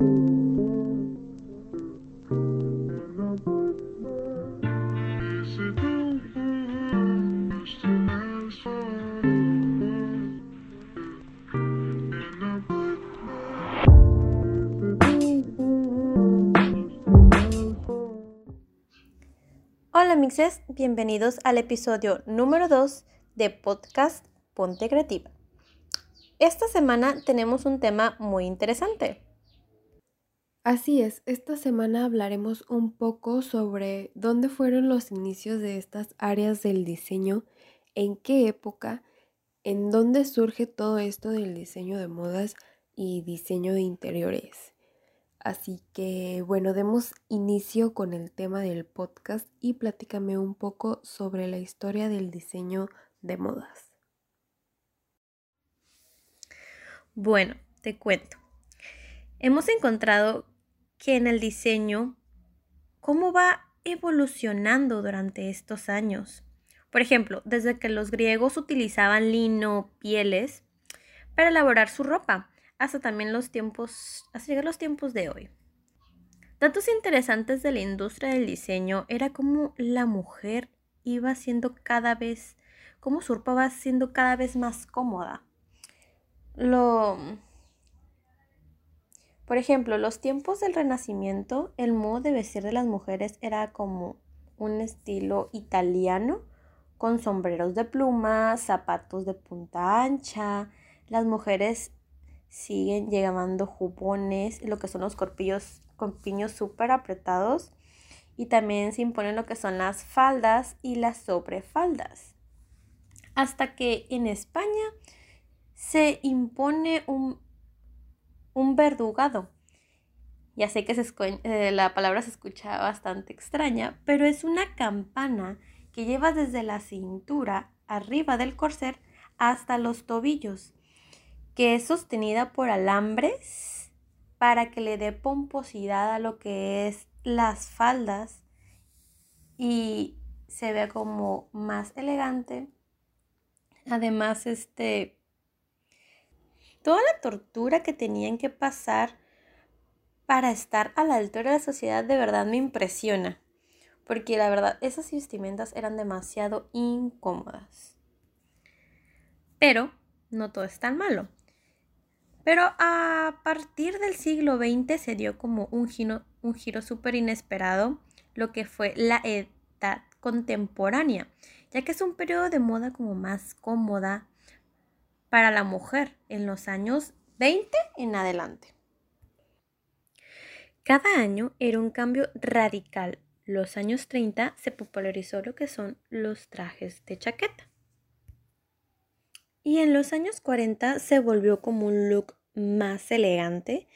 Hola mixes, bienvenidos al episodio número 2 de podcast Ponte Creativa. Esta semana tenemos un tema muy interesante. Así es, esta semana hablaremos un poco sobre dónde fueron los inicios de estas áreas del diseño, en qué época, en dónde surge todo esto del diseño de modas y diseño de interiores. Así que bueno, demos inicio con el tema del podcast y platícame un poco sobre la historia del diseño de modas. Bueno, te cuento. Hemos encontrado que en el diseño, cómo va evolucionando durante estos años. Por ejemplo, desde que los griegos utilizaban lino, pieles, para elaborar su ropa hasta también los tiempos, hasta llegar los tiempos de hoy. Datos interesantes de la industria del diseño era cómo la mujer iba siendo cada vez, cómo su ropa va siendo cada vez más cómoda. Lo, por ejemplo, los tiempos del Renacimiento, el modo de vestir de las mujeres era como un estilo italiano, con sombreros de plumas, zapatos de punta ancha. Las mujeres siguen llegando jubones, lo que son los corpillos con piños súper apretados y también se imponen lo que son las faldas y las sobrefaldas. Hasta que en España se impone un, un verdugado. Ya sé que eh, la palabra se escucha bastante extraña, pero es una campana que lleva desde la cintura arriba del corset hasta los tobillos que es sostenida por alambres para que le dé pomposidad a lo que es las faldas y se vea como más elegante. Además, este toda la tortura que tenían que pasar para estar a la altura de la sociedad de verdad me impresiona. Porque la verdad, esas vestimentas eran demasiado incómodas. Pero no todo es tan malo. Pero a partir del siglo XX se dio como un giro, un giro súper inesperado, lo que fue la edad contemporánea, ya que es un periodo de moda como más cómoda para la mujer en los años 20 en adelante. Cada año era un cambio radical. Los años 30 se popularizó lo que son los trajes de chaqueta. Y en los años 40 se volvió como un look más elegante,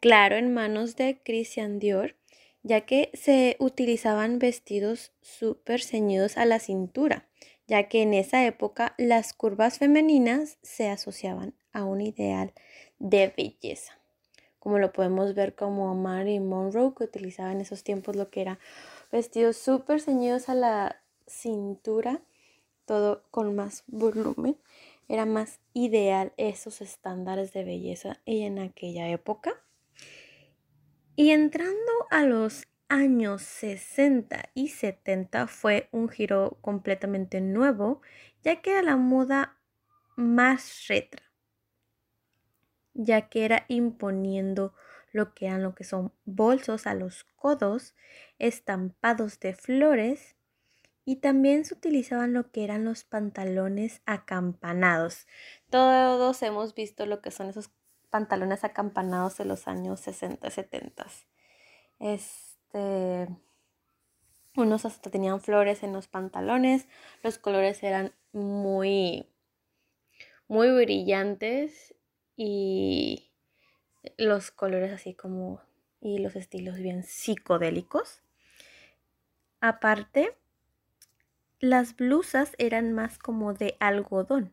claro, en manos de Christian Dior, ya que se utilizaban vestidos súper ceñidos a la cintura, ya que en esa época las curvas femeninas se asociaban a un ideal de belleza, como lo podemos ver como Mary Monroe, que utilizaba en esos tiempos lo que era vestidos súper ceñidos a la cintura, todo con más volumen era más ideal esos estándares de belleza en aquella época. Y entrando a los años 60 y 70 fue un giro completamente nuevo, ya que era la moda más retro, ya que era imponiendo lo que eran lo que son bolsos a los codos, estampados de flores y también se utilizaban lo que eran los pantalones acampanados. Todos hemos visto lo que son esos pantalones acampanados de los años 60, 70. Este, unos hasta tenían flores en los pantalones, los colores eran muy, muy brillantes y los colores así como y los estilos bien psicodélicos. Aparte, las blusas eran más como de algodón.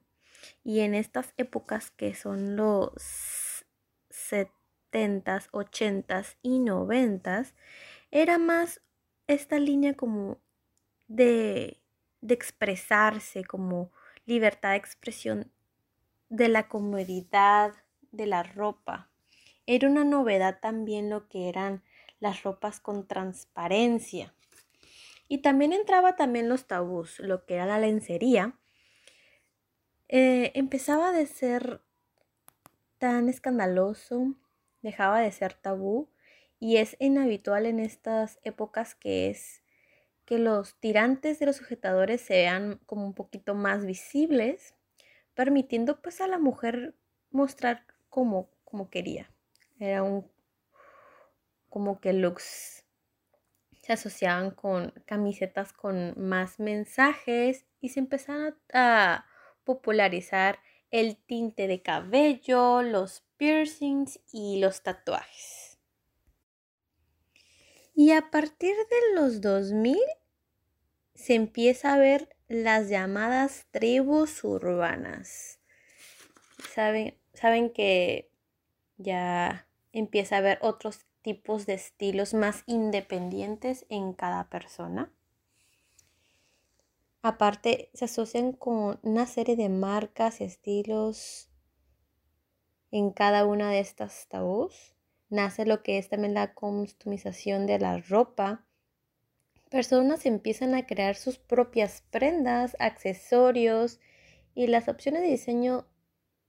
Y en estas épocas que son los 70s, 80s y 90s, era más esta línea como de, de expresarse, como libertad de expresión de la comodidad de la ropa. Era una novedad también lo que eran las ropas con transparencia. Y también entraba también los tabús, lo que era la lencería. Eh, empezaba de ser tan escandaloso, dejaba de ser tabú y es inhabitual en estas épocas que es que los tirantes de los sujetadores sean como un poquito más visibles, permitiendo pues a la mujer mostrar como, como quería. Era un como que looks se asociaban con camisetas con más mensajes y se empezaron a popularizar el tinte de cabello, los piercings y los tatuajes. Y a partir de los 2000 se empieza a ver las llamadas tribus urbanas. Saben, saben que ya empieza a haber otros tipos de estilos más independientes en cada persona. Aparte, se asocian con una serie de marcas y estilos en cada una de estas tabús. Nace lo que es también la customización de la ropa. Personas empiezan a crear sus propias prendas, accesorios y las opciones de diseño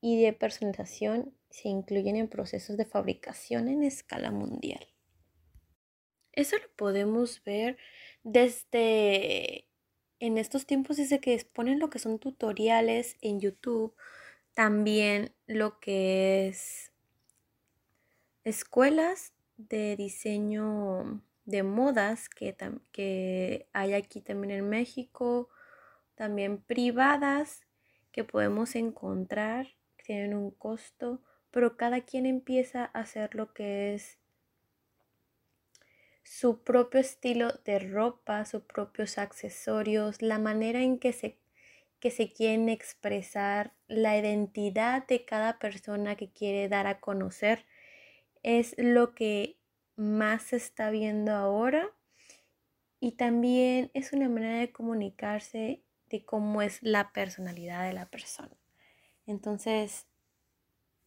y de personalización se incluyen en procesos de fabricación en escala mundial. Eso lo podemos ver desde en estos tiempos desde que exponen lo que son tutoriales en YouTube, también lo que es escuelas de diseño de modas que, que hay aquí también en México, también privadas que podemos encontrar, tienen un costo pero cada quien empieza a hacer lo que es su propio estilo de ropa, sus propios accesorios, la manera en que se, que se quieren expresar, la identidad de cada persona que quiere dar a conocer, es lo que más se está viendo ahora y también es una manera de comunicarse de cómo es la personalidad de la persona. Entonces,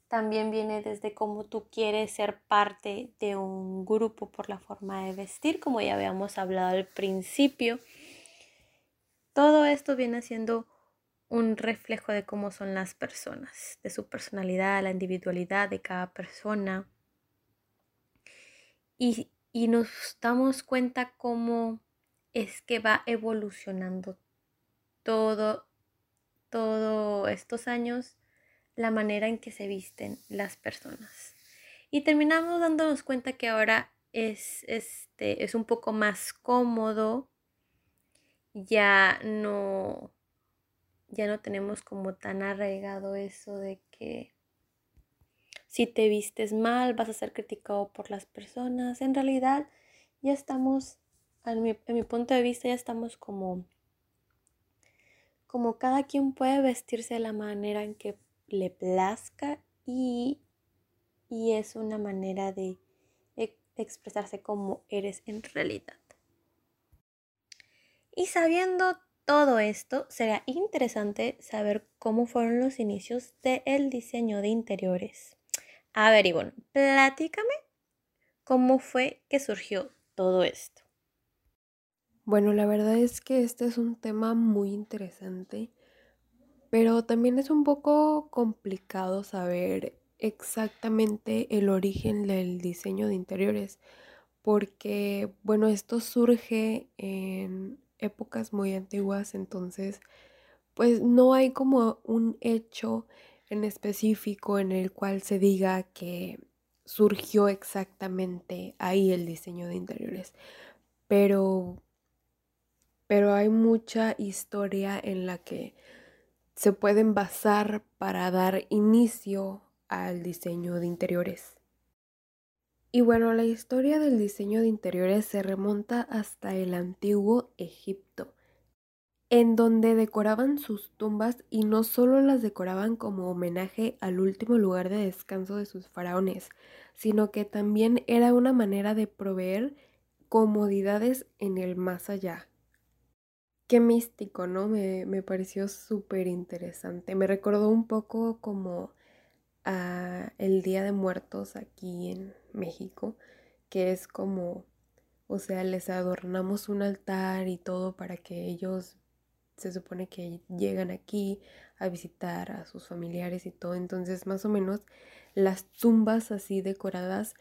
también viene desde cómo tú quieres ser parte de un grupo por la forma de vestir, como ya habíamos hablado al principio. Todo esto viene siendo un reflejo de cómo son las personas, de su personalidad, la individualidad de cada persona. Y, y nos damos cuenta cómo es que va evolucionando todo, todos estos años la manera en que se visten las personas. Y terminamos dándonos cuenta que ahora es, este, es un poco más cómodo, ya no, ya no tenemos como tan arraigado eso de que si te vistes mal vas a ser criticado por las personas. En realidad ya estamos, en mi, en mi punto de vista, ya estamos como, como cada quien puede vestirse de la manera en que le plazca y, y es una manera de expresarse como eres en realidad. Y sabiendo todo esto, será interesante saber cómo fueron los inicios del diseño de interiores. A ver, Ivonne, platícame cómo fue que surgió todo esto. Bueno, la verdad es que este es un tema muy interesante pero también es un poco complicado saber exactamente el origen del diseño de interiores, porque bueno, esto surge en épocas muy antiguas, entonces pues no hay como un hecho en específico en el cual se diga que surgió exactamente ahí el diseño de interiores, pero pero hay mucha historia en la que se pueden basar para dar inicio al diseño de interiores. Y bueno, la historia del diseño de interiores se remonta hasta el antiguo Egipto, en donde decoraban sus tumbas y no solo las decoraban como homenaje al último lugar de descanso de sus faraones, sino que también era una manera de proveer comodidades en el más allá. Qué místico, ¿no? Me, me pareció súper interesante. Me recordó un poco como a el Día de Muertos aquí en México, que es como, o sea, les adornamos un altar y todo para que ellos se supone que llegan aquí a visitar a sus familiares y todo. Entonces, más o menos, las tumbas así decoradas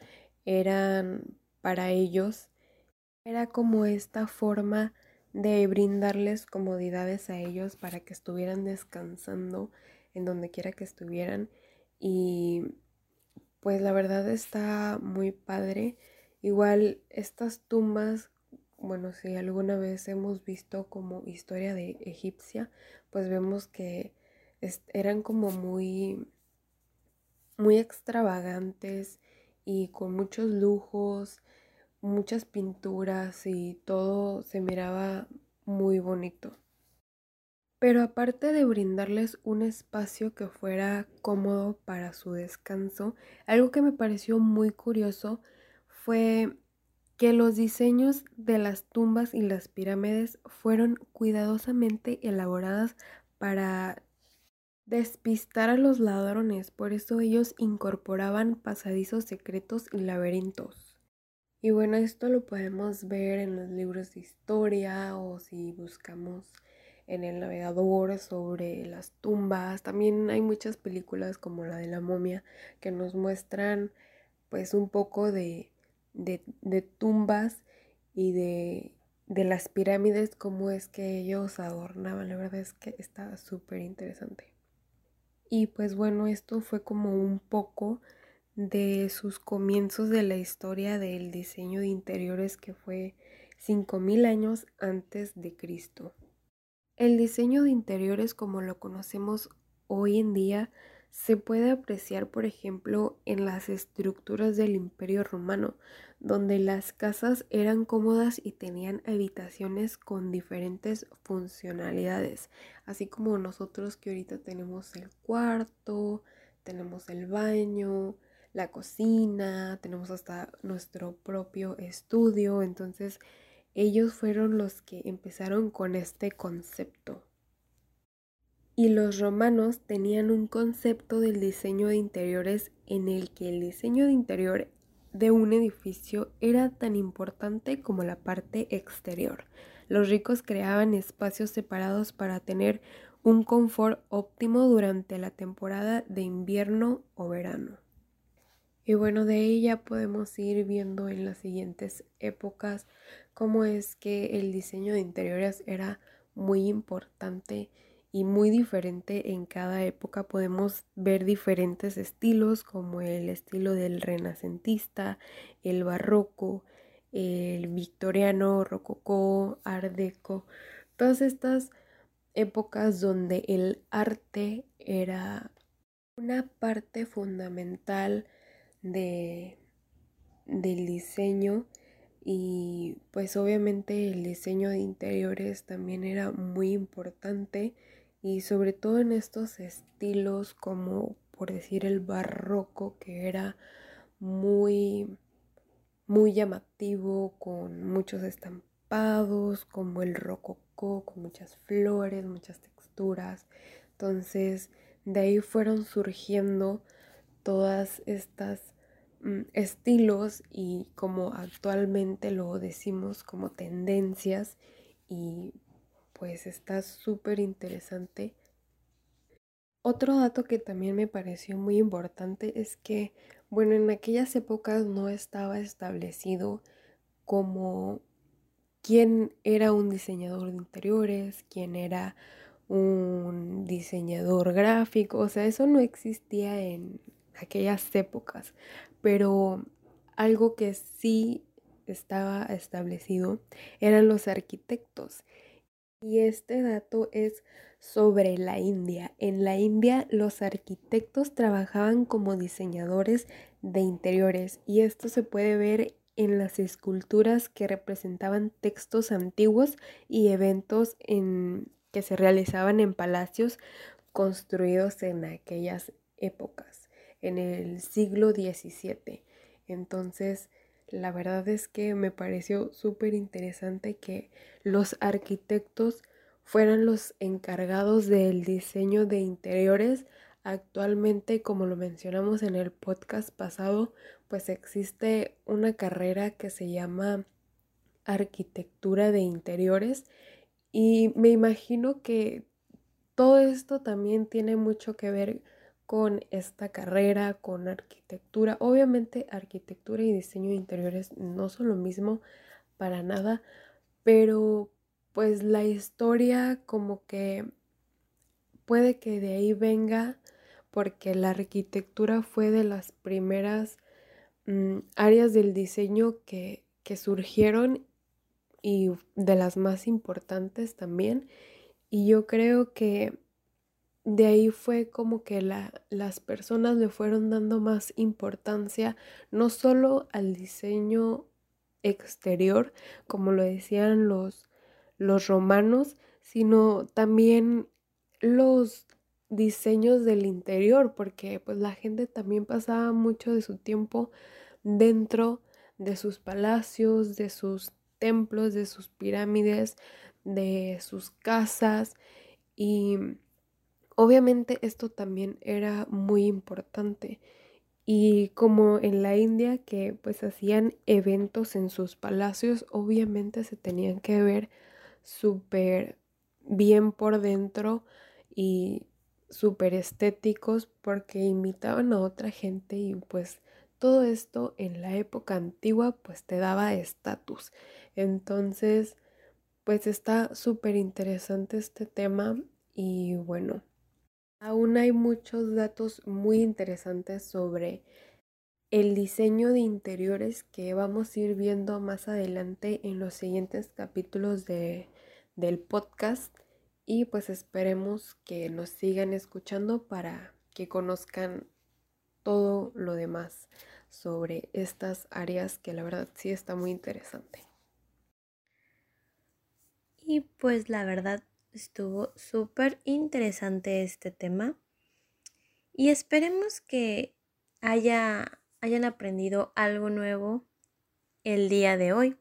eran para ellos. Era como esta forma de brindarles comodidades a ellos para que estuvieran descansando en donde quiera que estuvieran. Y pues la verdad está muy padre. Igual estas tumbas bueno, si alguna vez hemos visto como historia de egipcia, pues vemos que eran como muy, muy extravagantes y con muchos lujos, muchas pinturas y todo se miraba muy bonito. Pero aparte de brindarles un espacio que fuera cómodo para su descanso, algo que me pareció muy curioso fue que los diseños de las tumbas y las pirámides fueron cuidadosamente elaboradas para despistar a los ladrones, por eso ellos incorporaban pasadizos secretos y laberintos. Y bueno, esto lo podemos ver en los libros de historia o si buscamos en el navegador sobre las tumbas. También hay muchas películas como la de la momia que nos muestran pues un poco de de, tumbas y de, de, las pirámides, cómo es que ellos adornaban. La verdad es que está súper interesante. Y pues bueno, esto fue como un poco de sus comienzos de la historia del diseño de interiores que fue 5000 años antes de Cristo. El diseño de interiores como lo conocemos hoy en día se puede apreciar, por ejemplo, en las estructuras del Imperio Romano, donde las casas eran cómodas y tenían habitaciones con diferentes funcionalidades, así como nosotros que ahorita tenemos el cuarto, tenemos el baño, la cocina, tenemos hasta nuestro propio estudio, entonces ellos fueron los que empezaron con este concepto. Y los romanos tenían un concepto del diseño de interiores en el que el diseño de interior de un edificio era tan importante como la parte exterior. Los ricos creaban espacios separados para tener un confort óptimo durante la temporada de invierno o verano. Y bueno, de ella podemos ir viendo en las siguientes épocas cómo es que el diseño de interiores era muy importante y muy diferente en cada época. Podemos ver diferentes estilos como el estilo del renacentista, el barroco, el victoriano, rococó, art deco, todas estas épocas donde el arte era una parte fundamental de, del diseño y pues obviamente el diseño de interiores también era muy importante y sobre todo en estos estilos como por decir el barroco que era muy muy llamativo con muchos estampados como el rococó con muchas flores muchas texturas. Entonces de ahí fueron surgiendo todas estas mm, estilos y como actualmente lo decimos como tendencias y pues está súper interesante. Otro dato que también me pareció muy importante es que, bueno, en aquellas épocas no estaba establecido como quién era un diseñador de interiores, quién era un diseñador gráfico, o sea, eso no existía en aquellas épocas, pero algo que sí estaba establecido eran los arquitectos y este dato es sobre la India. En la India los arquitectos trabajaban como diseñadores de interiores y esto se puede ver en las esculturas que representaban textos antiguos y eventos en, que se realizaban en palacios construidos en aquellas épocas, en el siglo XVII. Entonces, la verdad es que me pareció súper interesante que los arquitectos fueran los encargados del diseño de interiores. Actualmente, como lo mencionamos en el podcast pasado, pues existe una carrera que se llama arquitectura de interiores y me imagino que todo esto también tiene mucho que ver con esta carrera, con arquitectura. Obviamente arquitectura y diseño de interiores no son lo mismo para nada, pero pues la historia como que puede que de ahí venga porque la arquitectura fue de las primeras mm, áreas del diseño que, que surgieron y de las más importantes también. Y yo creo que de ahí fue como que las personas le fueron dando más importancia no solo al diseño exterior, como lo decían los, los romanos, sino también los diseños del interior, porque pues la gente también pasaba mucho de su tiempo dentro de sus palacios, de sus templos, de sus pirámides, de sus casas y obviamente esto también era muy importante y como en la India que pues hacían eventos en sus palacios obviamente se tenían que ver súper bien por dentro y súper estéticos porque imitaban a otra gente y pues todo esto en la época antigua pues te daba estatus. Entonces pues está súper interesante este tema y bueno, aún hay muchos datos muy interesantes sobre el diseño de interiores que vamos a ir viendo más adelante en los siguientes capítulos de, del podcast y pues esperemos que nos sigan escuchando para que conozcan todo lo demás sobre estas áreas que la verdad sí está muy interesante. Y pues la verdad estuvo súper interesante este tema. Y esperemos que haya, hayan aprendido algo nuevo el día de hoy.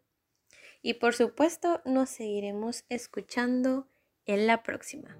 Y por supuesto nos seguiremos escuchando en la próxima.